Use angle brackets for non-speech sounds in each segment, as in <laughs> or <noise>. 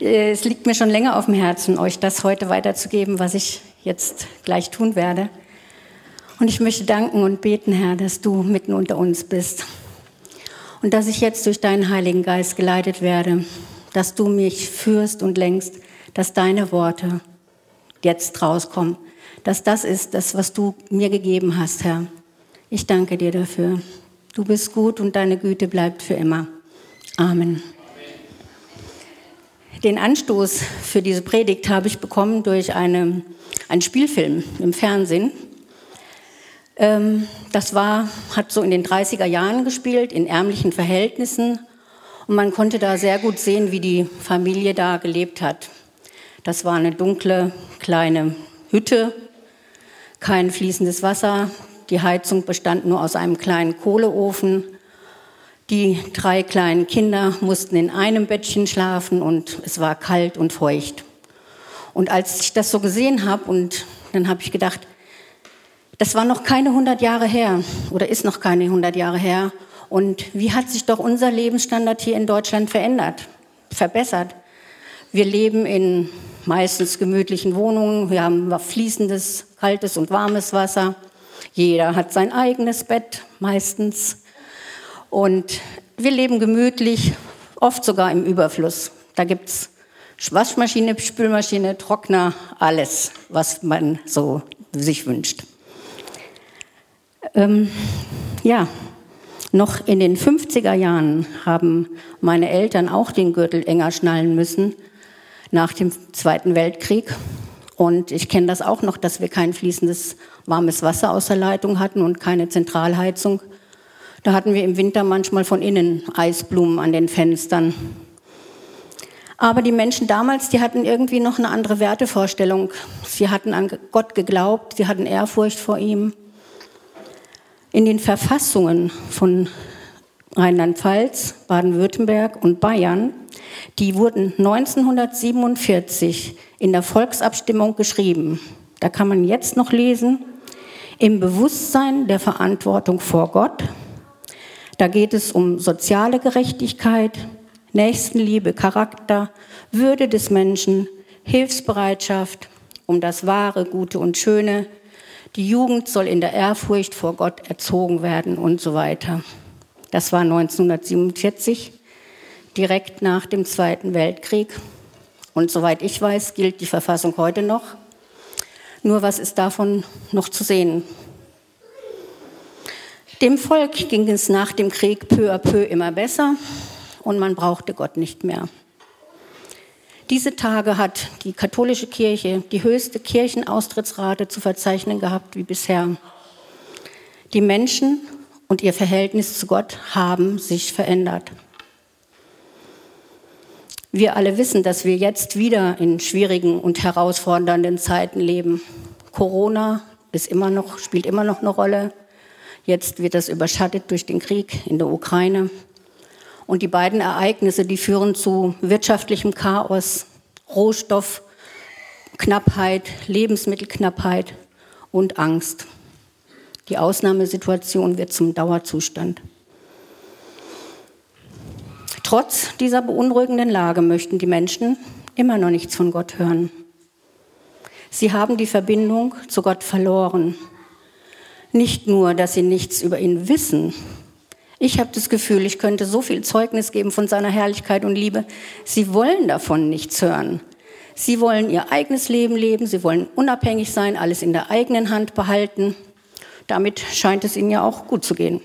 Äh, es liegt mir schon länger auf dem Herzen, euch das heute weiterzugeben, was ich jetzt gleich tun werde. Und ich möchte danken und beten, Herr, dass du mitten unter uns bist. Und dass ich jetzt durch deinen Heiligen Geist geleitet werde, dass du mich führst und lenkst, dass deine Worte jetzt rauskommen, dass das ist das, was du mir gegeben hast, Herr. Ich danke dir dafür. Du bist gut und deine Güte bleibt für immer. Amen. Den Anstoß für diese Predigt habe ich bekommen durch eine, einen Spielfilm im Fernsehen. Ähm, das war, hat so in den 30er Jahren gespielt, in ärmlichen Verhältnissen. Und man konnte da sehr gut sehen, wie die Familie da gelebt hat. Das war eine dunkle, kleine Hütte, kein fließendes Wasser, die Heizung bestand nur aus einem kleinen Kohleofen. Die drei kleinen Kinder mussten in einem Bettchen schlafen und es war kalt und feucht. Und als ich das so gesehen habe, und dann habe ich gedacht, das war noch keine 100 Jahre her oder ist noch keine 100 Jahre her. Und wie hat sich doch unser Lebensstandard hier in Deutschland verändert, verbessert? Wir leben in meistens gemütlichen Wohnungen, wir haben fließendes, kaltes und warmes Wasser. Jeder hat sein eigenes Bett meistens. Und wir leben gemütlich, oft sogar im Überfluss. Da gibt es Waschmaschine, Spülmaschine, Trockner, alles, was man so sich wünscht. Ähm, ja, noch in den 50er Jahren haben meine Eltern auch den Gürtel enger schnallen müssen nach dem Zweiten Weltkrieg. Und ich kenne das auch noch, dass wir kein fließendes warmes Wasser aus der Leitung hatten und keine Zentralheizung. Da hatten wir im Winter manchmal von innen Eisblumen an den Fenstern. Aber die Menschen damals, die hatten irgendwie noch eine andere Wertevorstellung. Sie hatten an Gott geglaubt, sie hatten Ehrfurcht vor ihm. In den Verfassungen von Rheinland-Pfalz, Baden-Württemberg und Bayern, die wurden 1947 in der Volksabstimmung geschrieben. Da kann man jetzt noch lesen, im Bewusstsein der Verantwortung vor Gott. Da geht es um soziale Gerechtigkeit, Nächstenliebe, Charakter, Würde des Menschen, Hilfsbereitschaft, um das Wahre, Gute und Schöne. Die Jugend soll in der Ehrfurcht vor Gott erzogen werden und so weiter. Das war 1947 direkt nach dem Zweiten Weltkrieg. Und soweit ich weiß, gilt die Verfassung heute noch. Nur was ist davon noch zu sehen? Dem Volk ging es nach dem Krieg peu à peu immer besser und man brauchte Gott nicht mehr. Diese Tage hat die katholische Kirche die höchste Kirchenaustrittsrate zu verzeichnen gehabt wie bisher. Die Menschen und ihr Verhältnis zu Gott haben sich verändert. Wir alle wissen, dass wir jetzt wieder in schwierigen und herausfordernden Zeiten leben. Corona ist immer noch, spielt immer noch eine Rolle. Jetzt wird das überschattet durch den Krieg in der Ukraine. Und die beiden Ereignisse, die führen zu wirtschaftlichem Chaos, Rohstoffknappheit, Lebensmittelknappheit und Angst. Die Ausnahmesituation wird zum Dauerzustand. Trotz dieser beunruhigenden Lage möchten die Menschen immer noch nichts von Gott hören. Sie haben die Verbindung zu Gott verloren. Nicht nur, dass sie nichts über ihn wissen. Ich habe das Gefühl, ich könnte so viel Zeugnis geben von seiner Herrlichkeit und Liebe. Sie wollen davon nichts hören. Sie wollen ihr eigenes Leben leben, sie wollen unabhängig sein, alles in der eigenen Hand behalten. Damit scheint es ihnen ja auch gut zu gehen.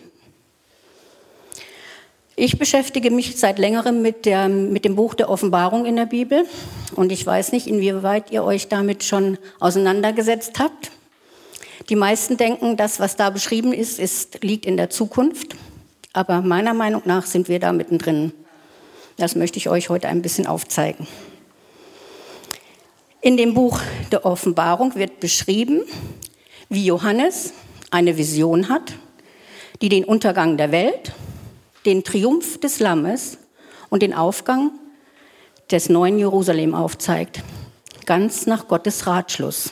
Ich beschäftige mich seit längerem mit, der, mit dem Buch der Offenbarung in der Bibel und ich weiß nicht, inwieweit ihr euch damit schon auseinandergesetzt habt. Die meisten denken, das, was da beschrieben ist, ist liegt in der Zukunft, aber meiner Meinung nach sind wir da mittendrin. Das möchte ich euch heute ein bisschen aufzeigen. In dem Buch der Offenbarung wird beschrieben, wie Johannes eine Vision hat, die den Untergang der Welt den Triumph des Lammes und den Aufgang des neuen Jerusalem aufzeigt, ganz nach Gottes Ratschluss.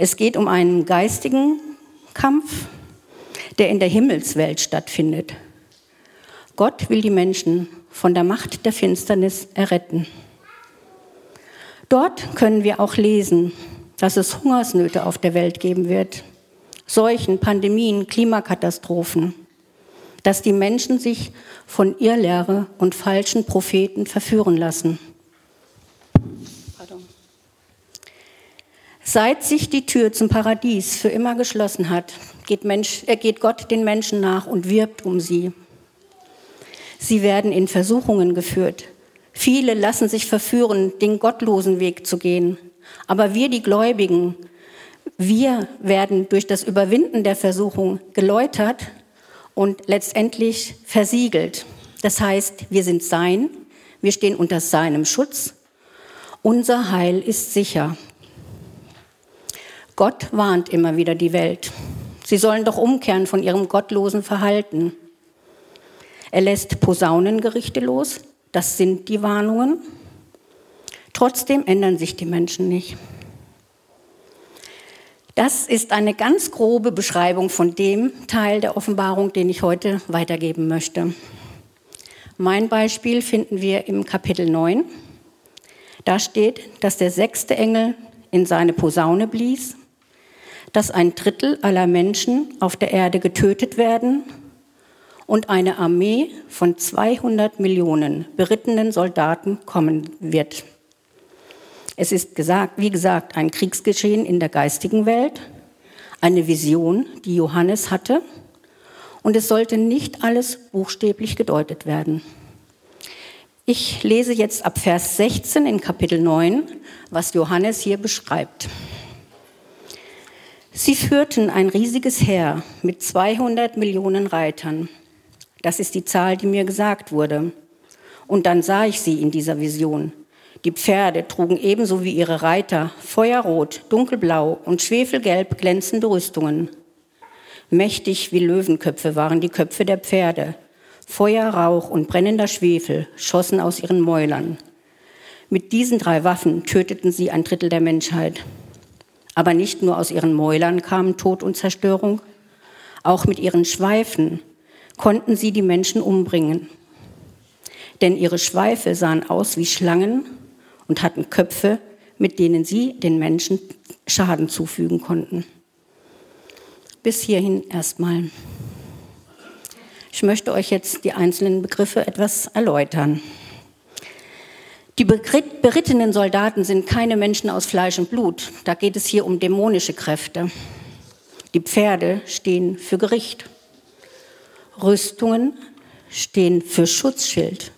Es geht um einen geistigen Kampf, der in der Himmelswelt stattfindet. Gott will die Menschen von der Macht der Finsternis erretten. Dort können wir auch lesen, dass es Hungersnöte auf der Welt geben wird, Seuchen, Pandemien, Klimakatastrophen, dass die Menschen sich von Irrlehre und falschen Propheten verführen lassen. Seit sich die Tür zum Paradies für immer geschlossen hat, geht, Mensch, äh, geht Gott den Menschen nach und wirbt um sie. Sie werden in Versuchungen geführt. Viele lassen sich verführen, den gottlosen Weg zu gehen. Aber wir, die Gläubigen, wir werden durch das Überwinden der Versuchung geläutert und letztendlich versiegelt. Das heißt, wir sind sein, wir stehen unter seinem Schutz, unser Heil ist sicher. Gott warnt immer wieder die Welt. Sie sollen doch umkehren von ihrem gottlosen Verhalten. Er lässt Posaunengerichte los, das sind die Warnungen. Trotzdem ändern sich die Menschen nicht. Das ist eine ganz grobe Beschreibung von dem Teil der Offenbarung, den ich heute weitergeben möchte. Mein Beispiel finden wir im Kapitel 9. Da steht, dass der sechste Engel in seine Posaune blies dass ein Drittel aller Menschen auf der Erde getötet werden und eine Armee von 200 Millionen berittenen Soldaten kommen wird. Es ist gesagt, wie gesagt, ein Kriegsgeschehen in der geistigen Welt, eine Vision, die Johannes hatte, und es sollte nicht alles buchstäblich gedeutet werden. Ich lese jetzt ab Vers 16 in Kapitel 9, was Johannes hier beschreibt. Sie führten ein riesiges Heer mit 200 Millionen Reitern. Das ist die Zahl, die mir gesagt wurde. Und dann sah ich sie in dieser Vision. Die Pferde trugen ebenso wie ihre Reiter feuerrot, dunkelblau und schwefelgelb glänzende Rüstungen. Mächtig wie Löwenköpfe waren die Köpfe der Pferde. Feuer, Rauch und brennender Schwefel schossen aus ihren Mäulern. Mit diesen drei Waffen töteten sie ein Drittel der Menschheit. Aber nicht nur aus ihren Mäulern kamen Tod und Zerstörung, auch mit ihren Schweifen konnten sie die Menschen umbringen. Denn ihre Schweife sahen aus wie Schlangen und hatten Köpfe, mit denen sie den Menschen Schaden zufügen konnten. Bis hierhin erstmal. Ich möchte euch jetzt die einzelnen Begriffe etwas erläutern. Die berittenen Soldaten sind keine Menschen aus Fleisch und Blut. Da geht es hier um dämonische Kräfte. Die Pferde stehen für Gericht. Rüstungen stehen für Schutzschild.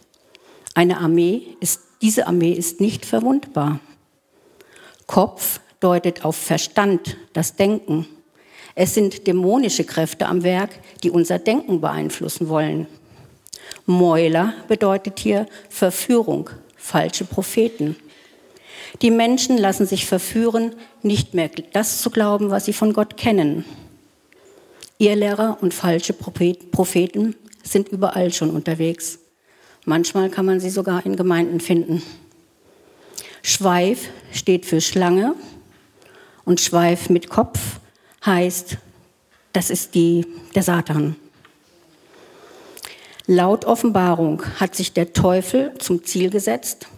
Eine Armee ist, diese Armee ist nicht verwundbar. Kopf deutet auf Verstand, das Denken. Es sind dämonische Kräfte am Werk, die unser Denken beeinflussen wollen. Mäuler bedeutet hier Verführung, falsche Propheten. Die Menschen lassen sich verführen, nicht mehr das zu glauben, was sie von Gott kennen. Irrlehrer und falsche Propheten sind überall schon unterwegs. Manchmal kann man sie sogar in Gemeinden finden. Schweif steht für Schlange und Schweif mit Kopf heißt, das ist die, der Satan. Laut Offenbarung hat sich der Teufel zum Ziel gesetzt,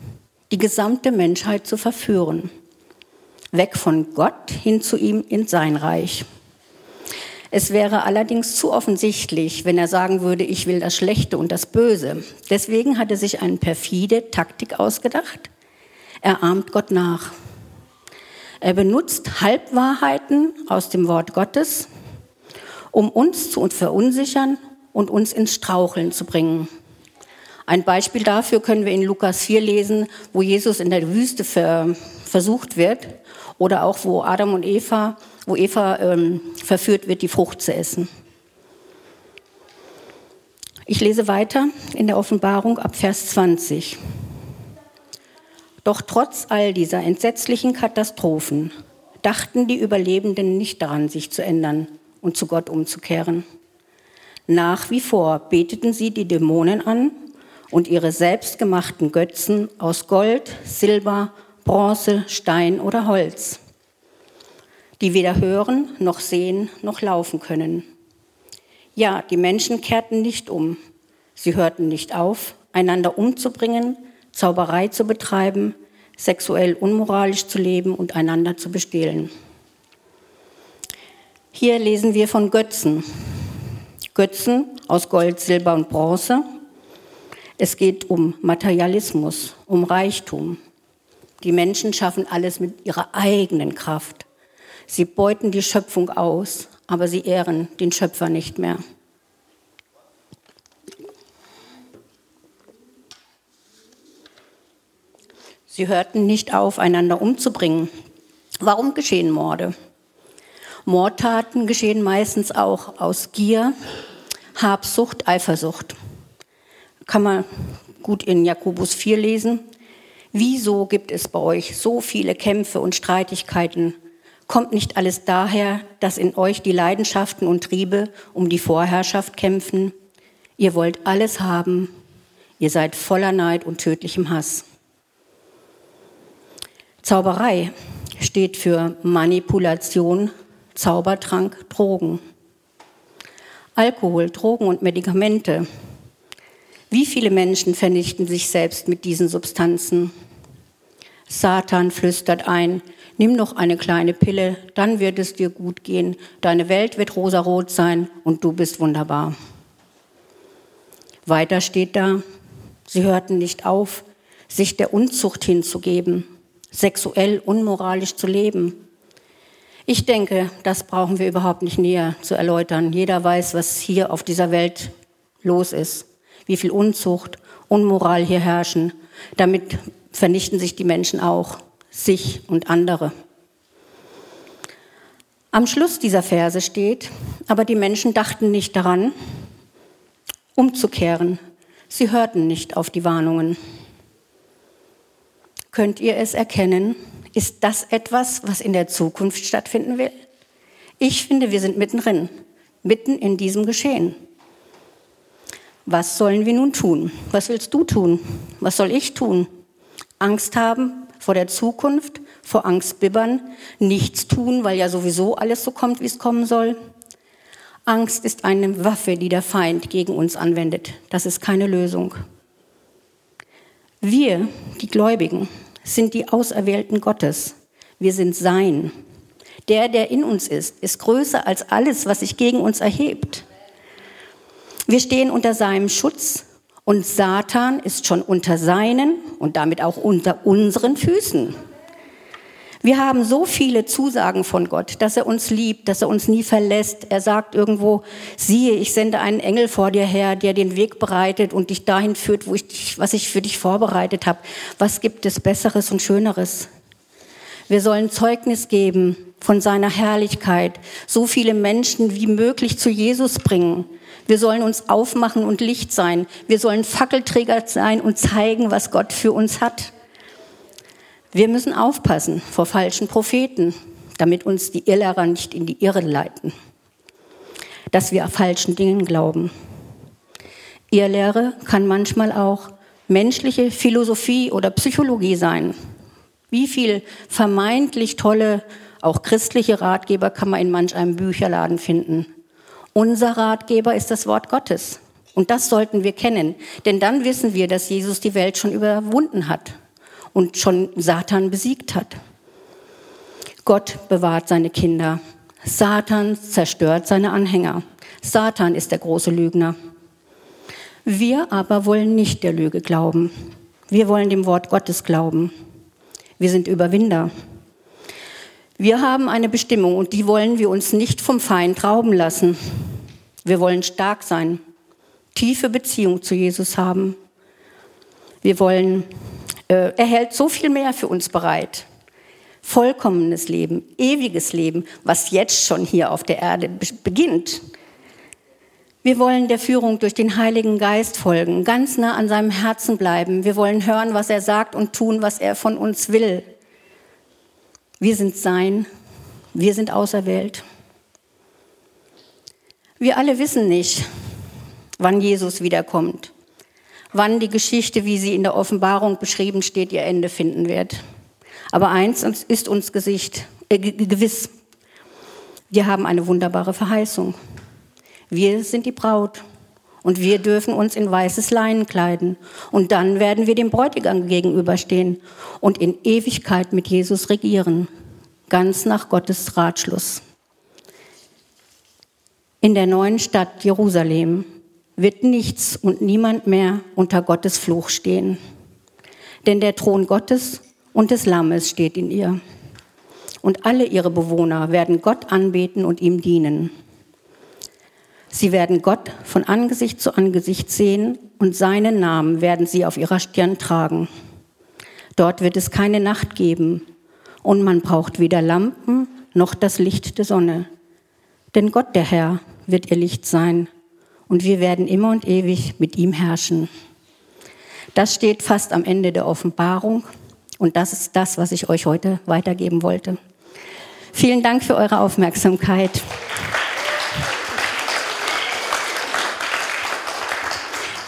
die gesamte Menschheit zu verführen. Weg von Gott hin zu ihm in sein Reich. Es wäre allerdings zu offensichtlich, wenn er sagen würde, ich will das Schlechte und das Böse. Deswegen hat er sich eine perfide Taktik ausgedacht. Er ahmt Gott nach. Er benutzt Halbwahrheiten aus dem Wort Gottes, um uns zu verunsichern und uns ins Straucheln zu bringen. Ein Beispiel dafür können wir in Lukas 4 lesen, wo Jesus in der Wüste ver, versucht wird oder auch wo Adam und Eva, wo Eva ähm, verführt wird, die Frucht zu essen. Ich lese weiter in der Offenbarung ab Vers 20. Doch trotz all dieser entsetzlichen Katastrophen dachten die Überlebenden nicht daran, sich zu ändern und zu Gott umzukehren. Nach wie vor beteten sie die Dämonen an und ihre selbstgemachten Götzen aus Gold, Silber, Bronze, Stein oder Holz, die weder hören noch sehen noch laufen können. Ja, die Menschen kehrten nicht um. Sie hörten nicht auf, einander umzubringen, Zauberei zu betreiben, sexuell unmoralisch zu leben und einander zu bestehlen. Hier lesen wir von Götzen. Götzen aus Gold, Silber und Bronze. Es geht um Materialismus, um Reichtum. Die Menschen schaffen alles mit ihrer eigenen Kraft. Sie beuten die Schöpfung aus, aber sie ehren den Schöpfer nicht mehr. Sie hörten nicht auf, einander umzubringen. Warum geschehen Morde? Mordtaten geschehen meistens auch aus Gier, Habsucht, Eifersucht. Kann man gut in Jakobus 4 lesen. Wieso gibt es bei euch so viele Kämpfe und Streitigkeiten? Kommt nicht alles daher, dass in euch die Leidenschaften und Triebe um die Vorherrschaft kämpfen? Ihr wollt alles haben. Ihr seid voller Neid und tödlichem Hass. Zauberei steht für Manipulation, Zaubertrank, Drogen. Alkohol, Drogen und Medikamente. Wie viele Menschen vernichten sich selbst mit diesen Substanzen? Satan flüstert ein, nimm noch eine kleine Pille, dann wird es dir gut gehen, deine Welt wird rosarot sein und du bist wunderbar. Weiter steht da, sie hörten nicht auf, sich der Unzucht hinzugeben sexuell unmoralisch zu leben. Ich denke, das brauchen wir überhaupt nicht näher zu erläutern. Jeder weiß, was hier auf dieser Welt los ist, wie viel Unzucht, Unmoral hier herrschen. Damit vernichten sich die Menschen auch, sich und andere. Am Schluss dieser Verse steht, aber die Menschen dachten nicht daran, umzukehren. Sie hörten nicht auf die Warnungen. Könnt ihr es erkennen? Ist das etwas, was in der Zukunft stattfinden will? Ich finde, wir sind mittendrin, mitten in diesem Geschehen. Was sollen wir nun tun? Was willst du tun? Was soll ich tun? Angst haben vor der Zukunft, vor Angst bibbern, nichts tun, weil ja sowieso alles so kommt, wie es kommen soll? Angst ist eine Waffe, die der Feind gegen uns anwendet. Das ist keine Lösung. Wir, die Gläubigen, sind die Auserwählten Gottes. Wir sind sein. Der, der in uns ist, ist größer als alles, was sich gegen uns erhebt. Wir stehen unter seinem Schutz und Satan ist schon unter seinen und damit auch unter unseren Füßen. Wir haben so viele Zusagen von Gott, dass er uns liebt, dass er uns nie verlässt. Er sagt irgendwo, siehe, ich sende einen Engel vor dir her, der den Weg bereitet und dich dahin führt, wo ich dich, was ich für dich vorbereitet habe. Was gibt es Besseres und Schöneres? Wir sollen Zeugnis geben von seiner Herrlichkeit, so viele Menschen wie möglich zu Jesus bringen. Wir sollen uns aufmachen und Licht sein. Wir sollen Fackelträger sein und zeigen, was Gott für uns hat. Wir müssen aufpassen vor falschen Propheten, damit uns die Irrlehrer nicht in die Irre leiten, dass wir falschen Dingen glauben. Irrlehre kann manchmal auch menschliche Philosophie oder Psychologie sein. Wie viel vermeintlich tolle, auch christliche Ratgeber kann man in manch einem Bücherladen finden. Unser Ratgeber ist das Wort Gottes. Und das sollten wir kennen, denn dann wissen wir, dass Jesus die Welt schon überwunden hat und schon Satan besiegt hat. Gott bewahrt seine Kinder. Satan zerstört seine Anhänger. Satan ist der große Lügner. Wir aber wollen nicht der Lüge glauben. Wir wollen dem Wort Gottes glauben. Wir sind Überwinder. Wir haben eine Bestimmung und die wollen wir uns nicht vom Feind rauben lassen. Wir wollen stark sein, tiefe Beziehung zu Jesus haben. Wir wollen er hält so viel mehr für uns bereit. Vollkommenes Leben, ewiges Leben, was jetzt schon hier auf der Erde beginnt. Wir wollen der Führung durch den Heiligen Geist folgen, ganz nah an seinem Herzen bleiben. Wir wollen hören, was er sagt und tun, was er von uns will. Wir sind sein, wir sind auserwählt. Wir alle wissen nicht, wann Jesus wiederkommt wann die Geschichte, wie sie in der Offenbarung beschrieben steht, ihr Ende finden wird. Aber eins ist uns Gesicht, äh, gewiss. Wir haben eine wunderbare Verheißung. Wir sind die Braut Und wir dürfen uns in weißes Leinen kleiden. Und dann werden wir dem Bräutigam gegenüberstehen und in Ewigkeit mit Jesus regieren. Ganz nach Gottes Ratschluss. In der neuen Stadt Jerusalem wird nichts und niemand mehr unter Gottes Fluch stehen. Denn der Thron Gottes und des Lammes steht in ihr. Und alle ihre Bewohner werden Gott anbeten und ihm dienen. Sie werden Gott von Angesicht zu Angesicht sehen und seinen Namen werden sie auf ihrer Stirn tragen. Dort wird es keine Nacht geben und man braucht weder Lampen noch das Licht der Sonne. Denn Gott, der Herr, wird ihr Licht sein und wir werden immer und ewig mit ihm herrschen. Das steht fast am Ende der Offenbarung und das ist das, was ich euch heute weitergeben wollte. Vielen Dank für eure Aufmerksamkeit.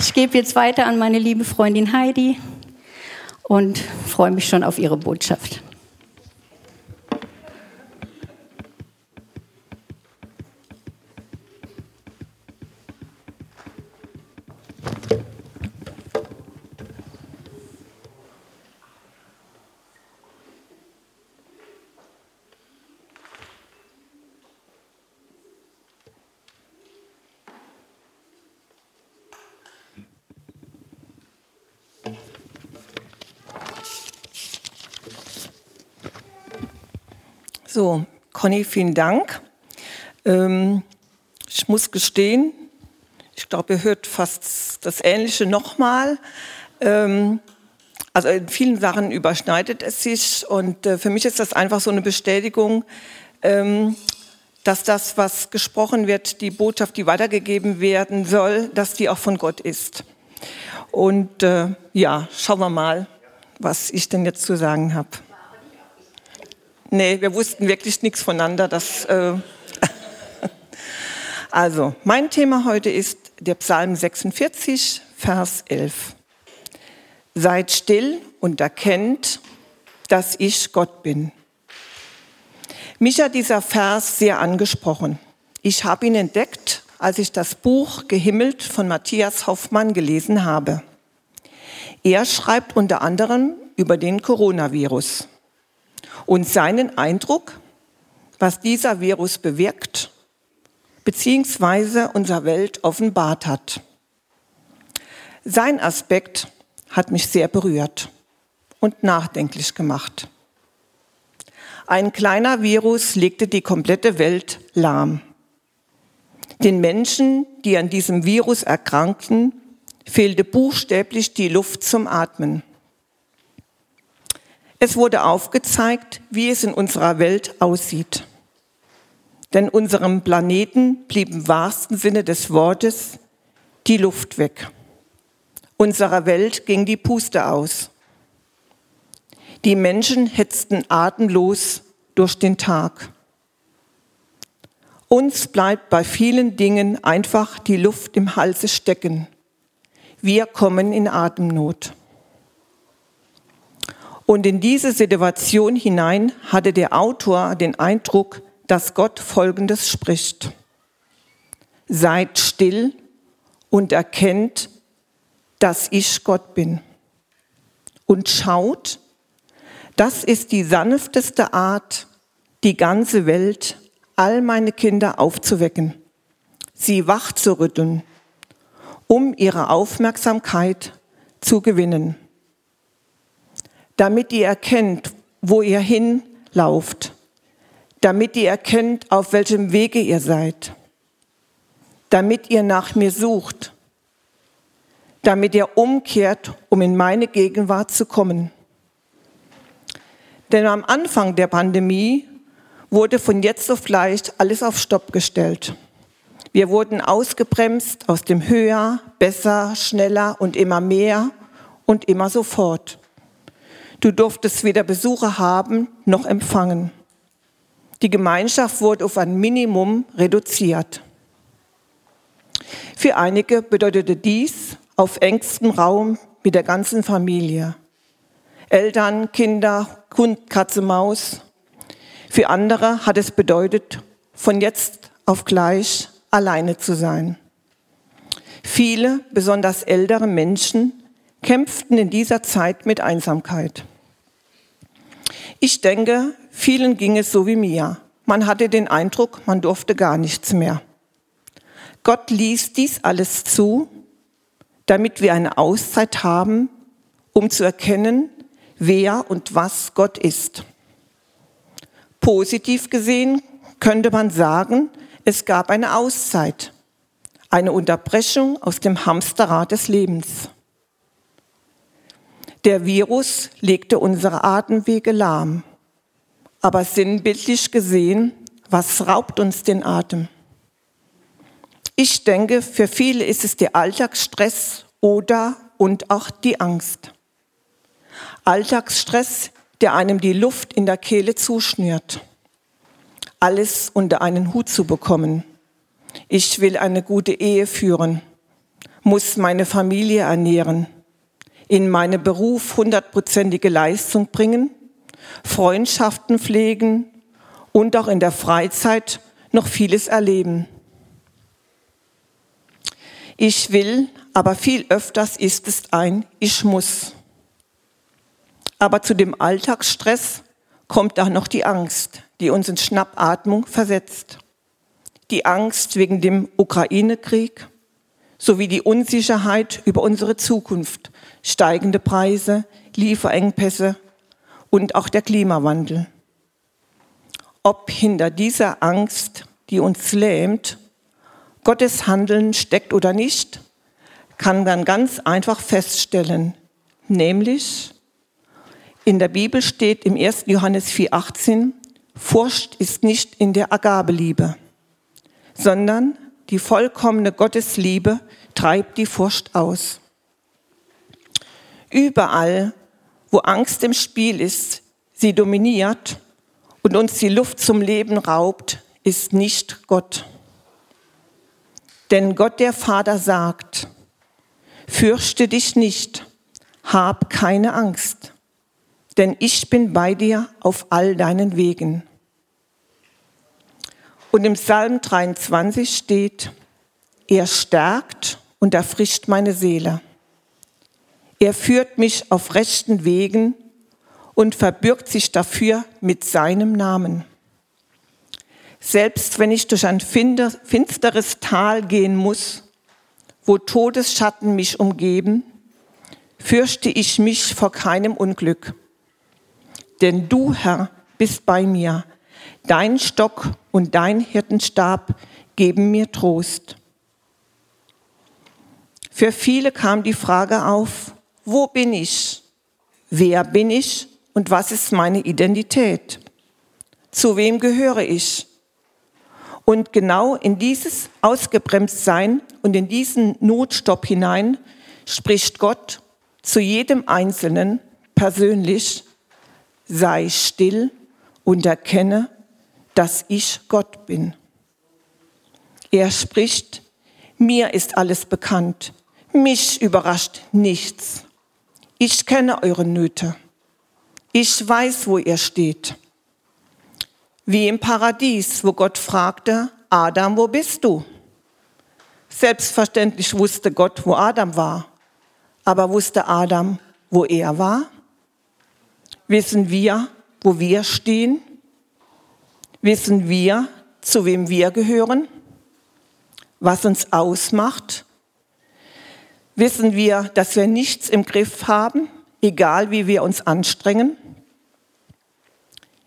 Ich gebe jetzt weiter an meine liebe Freundin Heidi und freue mich schon auf ihre Botschaft. So, Conny, vielen Dank. Ähm, ich muss gestehen, ich glaube, ihr hört fast das Ähnliche nochmal. Ähm, also in vielen Sachen überschneidet es sich und äh, für mich ist das einfach so eine Bestätigung, ähm, dass das, was gesprochen wird, die Botschaft, die weitergegeben werden soll, dass die auch von Gott ist. Und äh, ja, schauen wir mal, was ich denn jetzt zu sagen habe. Nee, wir wussten wirklich nichts voneinander. Das, äh <laughs> also, mein Thema heute ist der Psalm 46, Vers 11. Seid still und erkennt, dass ich Gott bin. Mich hat dieser Vers sehr angesprochen. Ich habe ihn entdeckt, als ich das Buch Gehimmelt von Matthias Hoffmann gelesen habe. Er schreibt unter anderem über den Coronavirus und seinen Eindruck, was dieser Virus bewirkt, beziehungsweise unserer Welt offenbart hat. Sein Aspekt hat mich sehr berührt und nachdenklich gemacht. Ein kleiner Virus legte die komplette Welt lahm. Den Menschen, die an diesem Virus erkrankten, fehlte buchstäblich die Luft zum Atmen. Es wurde aufgezeigt, wie es in unserer Welt aussieht. Denn unserem Planeten blieb im wahrsten Sinne des Wortes die Luft weg. Unserer Welt ging die Puste aus. Die Menschen hetzten atemlos durch den Tag. Uns bleibt bei vielen Dingen einfach die Luft im Halse stecken. Wir kommen in Atemnot. Und in diese Situation hinein hatte der Autor den Eindruck, dass Gott Folgendes spricht. Seid still und erkennt, dass ich Gott bin. Und schaut, das ist die sanfteste Art, die ganze Welt, all meine Kinder aufzuwecken, sie wach zu rütteln, um ihre Aufmerksamkeit zu gewinnen damit ihr erkennt, wo ihr hinlauft, damit ihr erkennt, auf welchem Wege ihr seid, damit ihr nach mir sucht, damit ihr umkehrt, um in meine Gegenwart zu kommen. Denn am Anfang der Pandemie wurde von jetzt auf gleich alles auf Stopp gestellt. Wir wurden ausgebremst aus dem höher, besser, schneller und immer mehr und immer sofort. Du durftest weder Besucher haben noch empfangen. Die Gemeinschaft wurde auf ein Minimum reduziert. Für einige bedeutete dies auf engstem Raum mit der ganzen Familie. Eltern, Kinder, Hund, Katze, Maus. Für andere hat es bedeutet, von jetzt auf gleich alleine zu sein. Viele, besonders ältere Menschen, kämpften in dieser Zeit mit Einsamkeit. Ich denke, vielen ging es so wie mir. Man hatte den Eindruck, man durfte gar nichts mehr. Gott ließ dies alles zu, damit wir eine Auszeit haben, um zu erkennen, wer und was Gott ist. Positiv gesehen könnte man sagen, es gab eine Auszeit, eine Unterbrechung aus dem Hamsterrad des Lebens. Der Virus legte unsere Atemwege lahm. Aber sinnbildlich gesehen, was raubt uns den Atem? Ich denke, für viele ist es der Alltagsstress oder und auch die Angst. Alltagsstress, der einem die Luft in der Kehle zuschnürt. Alles unter einen Hut zu bekommen. Ich will eine gute Ehe führen, muss meine Familie ernähren, in meinem Beruf hundertprozentige Leistung bringen, Freundschaften pflegen und auch in der Freizeit noch vieles erleben. Ich will, aber viel öfters ist es ein Ich muss. Aber zu dem Alltagsstress kommt auch noch die Angst, die uns in Schnappatmung versetzt. Die Angst wegen dem Ukraine-Krieg sowie die Unsicherheit über unsere Zukunft, steigende Preise, Lieferengpässe und auch der Klimawandel. Ob hinter dieser Angst, die uns lähmt, Gottes Handeln steckt oder nicht, kann man ganz einfach feststellen, nämlich in der Bibel steht im 1. Johannes 4,18, Furcht ist nicht in der Agabeliebe, sondern die vollkommene Gottesliebe treibt die Furcht aus. Überall, wo Angst im Spiel ist, sie dominiert und uns die Luft zum Leben raubt, ist nicht Gott. Denn Gott der Vater sagt, fürchte dich nicht, hab keine Angst, denn ich bin bei dir auf all deinen Wegen. Und im Psalm 23 steht, er stärkt und erfrischt meine Seele. Er führt mich auf rechten Wegen und verbürgt sich dafür mit seinem Namen. Selbst wenn ich durch ein finsteres Tal gehen muss, wo Todesschatten mich umgeben, fürchte ich mich vor keinem Unglück. Denn du, Herr, bist bei mir. Dein Stock und dein Hirtenstab geben mir Trost. Für viele kam die Frage auf, wo bin ich? Wer bin ich? Und was ist meine Identität? Zu wem gehöre ich? Und genau in dieses Ausgebremstsein und in diesen Notstopp hinein spricht Gott zu jedem Einzelnen persönlich, sei still und erkenne, dass ich Gott bin. Er spricht, mir ist alles bekannt, mich überrascht nichts. Ich kenne eure Nöte. Ich weiß, wo ihr steht. Wie im Paradies, wo Gott fragte, Adam, wo bist du? Selbstverständlich wusste Gott, wo Adam war. Aber wusste Adam, wo er war? Wissen wir, wo wir stehen? Wissen wir, zu wem wir gehören? Was uns ausmacht? wissen wir, dass wir nichts im Griff haben, egal wie wir uns anstrengen.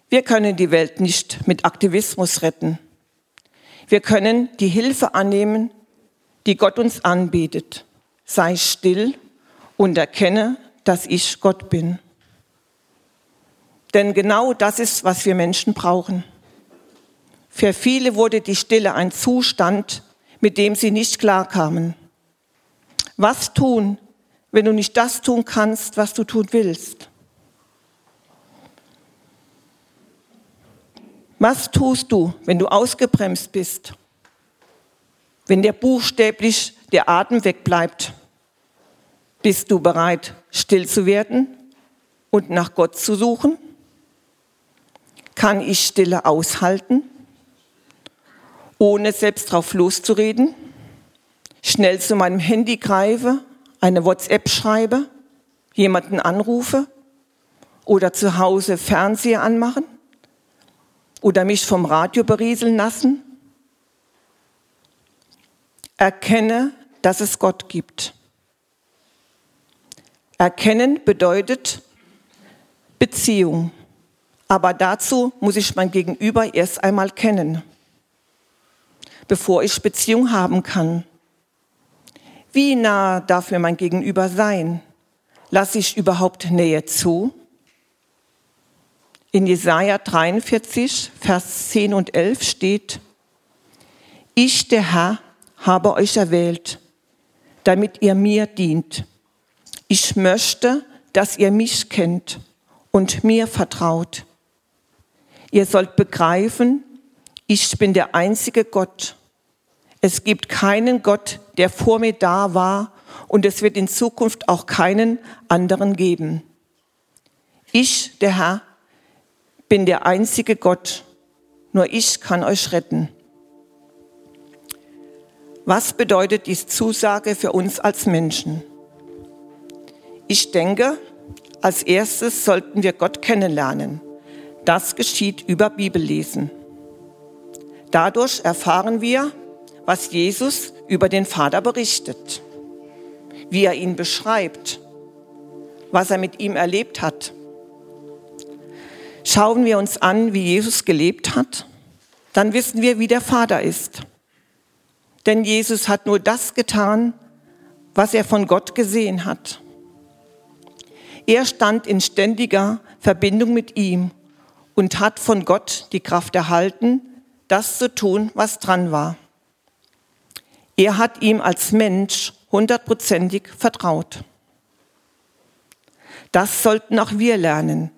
Wir können die Welt nicht mit Aktivismus retten. Wir können die Hilfe annehmen, die Gott uns anbietet. Sei still und erkenne, dass ich Gott bin. Denn genau das ist, was wir Menschen brauchen. Für viele wurde die Stille ein Zustand, mit dem sie nicht klarkamen. Was tun, wenn du nicht das tun kannst, was du tun willst? Was tust du, wenn du ausgebremst bist? Wenn dir buchstäblich der Atem wegbleibt? Bist du bereit, still zu werden und nach Gott zu suchen? Kann ich Stille aushalten, ohne selbst drauf loszureden? schnell zu meinem Handy greife, eine WhatsApp schreibe, jemanden anrufe oder zu Hause Fernseher anmachen oder mich vom Radio berieseln lassen? Erkenne, dass es Gott gibt. Erkennen bedeutet Beziehung. Aber dazu muss ich mein Gegenüber erst einmal kennen, bevor ich Beziehung haben kann. Wie nah darf mir mein Gegenüber sein? Lasse ich überhaupt Nähe zu? In Jesaja 43, Vers 10 und 11 steht, Ich, der Herr, habe euch erwählt, damit ihr mir dient. Ich möchte, dass ihr mich kennt und mir vertraut. Ihr sollt begreifen, ich bin der einzige Gott. Es gibt keinen Gott, der vor mir da war und es wird in Zukunft auch keinen anderen geben. Ich, der Herr, bin der einzige Gott. Nur ich kann euch retten. Was bedeutet dies Zusage für uns als Menschen? Ich denke, als erstes sollten wir Gott kennenlernen. Das geschieht über Bibellesen. Dadurch erfahren wir, was Jesus über den Vater berichtet, wie er ihn beschreibt, was er mit ihm erlebt hat. Schauen wir uns an, wie Jesus gelebt hat, dann wissen wir, wie der Vater ist. Denn Jesus hat nur das getan, was er von Gott gesehen hat. Er stand in ständiger Verbindung mit ihm und hat von Gott die Kraft erhalten, das zu tun, was dran war. Er hat ihm als Mensch hundertprozentig vertraut. Das sollten auch wir lernen,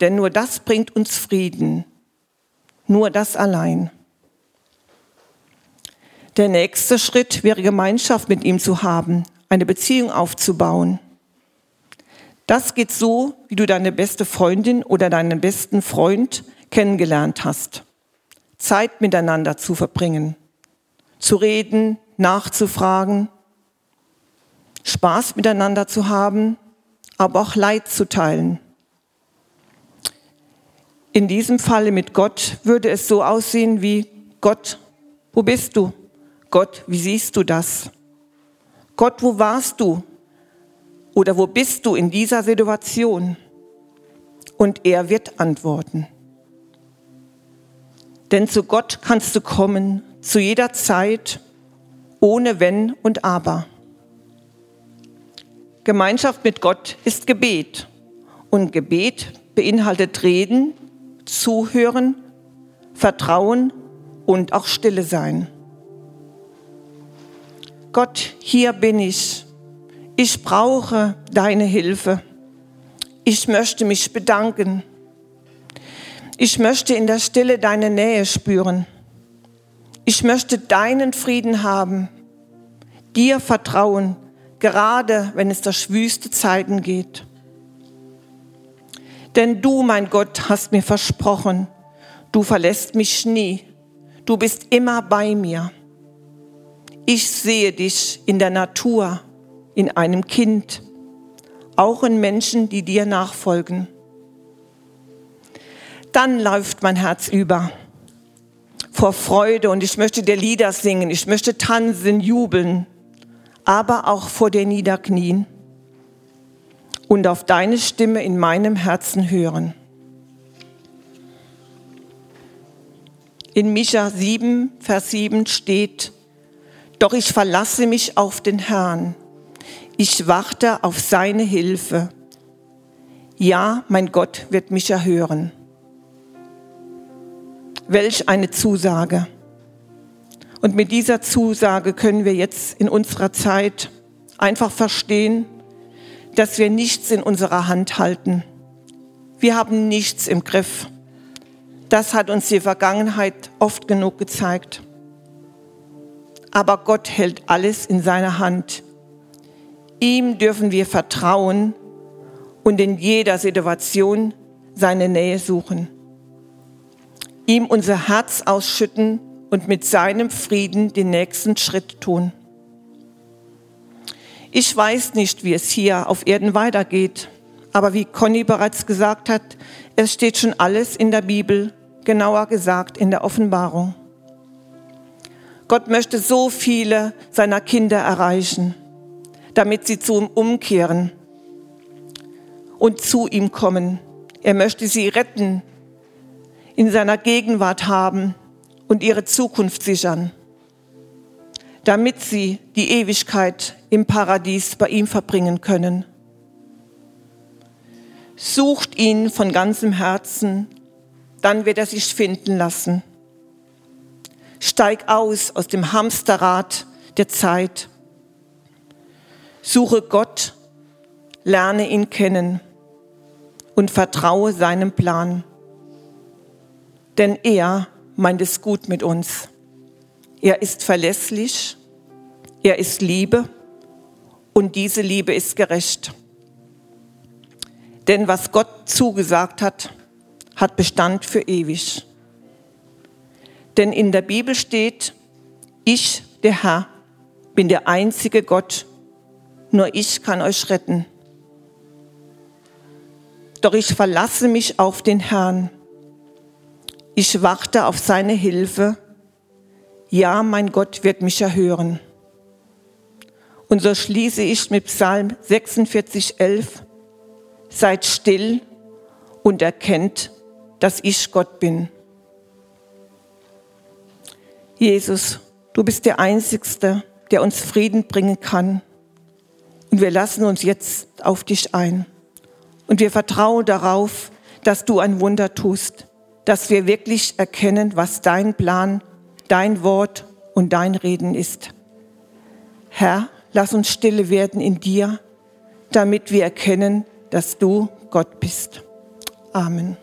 denn nur das bringt uns Frieden, nur das allein. Der nächste Schritt wäre Gemeinschaft mit ihm zu haben, eine Beziehung aufzubauen. Das geht so, wie du deine beste Freundin oder deinen besten Freund kennengelernt hast. Zeit miteinander zu verbringen, zu reden, nachzufragen, Spaß miteinander zu haben, aber auch Leid zu teilen. In diesem Falle mit Gott würde es so aussehen wie Gott, wo bist du? Gott, wie siehst du das? Gott, wo warst du? Oder wo bist du in dieser Situation? Und er wird antworten. Denn zu Gott kannst du kommen, zu jeder Zeit, ohne Wenn und Aber. Gemeinschaft mit Gott ist Gebet. Und Gebet beinhaltet Reden, Zuhören, Vertrauen und auch Stille sein. Gott, hier bin ich ich brauche deine Hilfe. Ich möchte mich bedanken. Ich möchte in der Stille deine Nähe spüren. Ich möchte deinen Frieden haben, dir vertrauen, gerade wenn es durch wüste Zeiten geht. Denn du, mein Gott, hast mir versprochen, du verlässt mich nie, du bist immer bei mir. Ich sehe dich in der Natur, in einem Kind, auch in Menschen, die dir nachfolgen. Dann läuft mein Herz über vor Freude und ich möchte dir Lieder singen, ich möchte tanzen, jubeln, aber auch vor dir niederknien und auf deine Stimme in meinem Herzen hören. In Micha 7, Vers 7 steht, doch ich verlasse mich auf den Herrn ich warte auf seine Hilfe. Ja, mein Gott wird mich erhören. Welch eine Zusage. Und mit dieser Zusage können wir jetzt in unserer Zeit einfach verstehen, dass wir nichts in unserer Hand halten. Wir haben nichts im Griff. Das hat uns die Vergangenheit oft genug gezeigt. Aber Gott hält alles in seiner Hand. Ihm dürfen wir vertrauen und in jeder Situation seine Nähe suchen. Ihm unser Herz ausschütten und mit seinem Frieden den nächsten Schritt tun. Ich weiß nicht, wie es hier auf Erden weitergeht, aber wie Conny bereits gesagt hat, es steht schon alles in der Bibel, genauer gesagt in der Offenbarung. Gott möchte so viele seiner Kinder erreichen, damit sie zu ihm umkehren und zu ihm kommen. Er möchte sie retten, in seiner Gegenwart haben und ihre Zukunft sichern, damit sie die Ewigkeit im Paradies bei ihm verbringen können. Sucht ihn von ganzem Herzen, dann wird er sich finden lassen. Steig aus aus dem Hamsterrad der Zeit. Suche Gott, lerne ihn kennen und vertraue seinem Plan. Denn er meint es gut mit uns. Er ist verlässlich, er ist Liebe und diese Liebe ist gerecht. Denn was Gott zugesagt hat, hat Bestand für ewig. Denn in der Bibel steht, ich, der Herr, bin der einzige Gott, nur ich kann euch retten. Doch ich verlasse mich auf den Herrn. Ich warte auf seine Hilfe. Ja, mein Gott wird mich erhören. Und so schließe ich mit Psalm 46, 11. Seid still und erkennt, dass ich Gott bin. Jesus, du bist der Einzigste, der uns Frieden bringen kann. Und wir lassen uns jetzt auf dich ein. Und wir vertrauen darauf, dass du ein Wunder tust, dass wir wirklich erkennen, was dein Plan, dein Wort und dein Reden ist. Herr, lass uns stille werden in dir, damit wir erkennen, dass du Gott bist. Amen.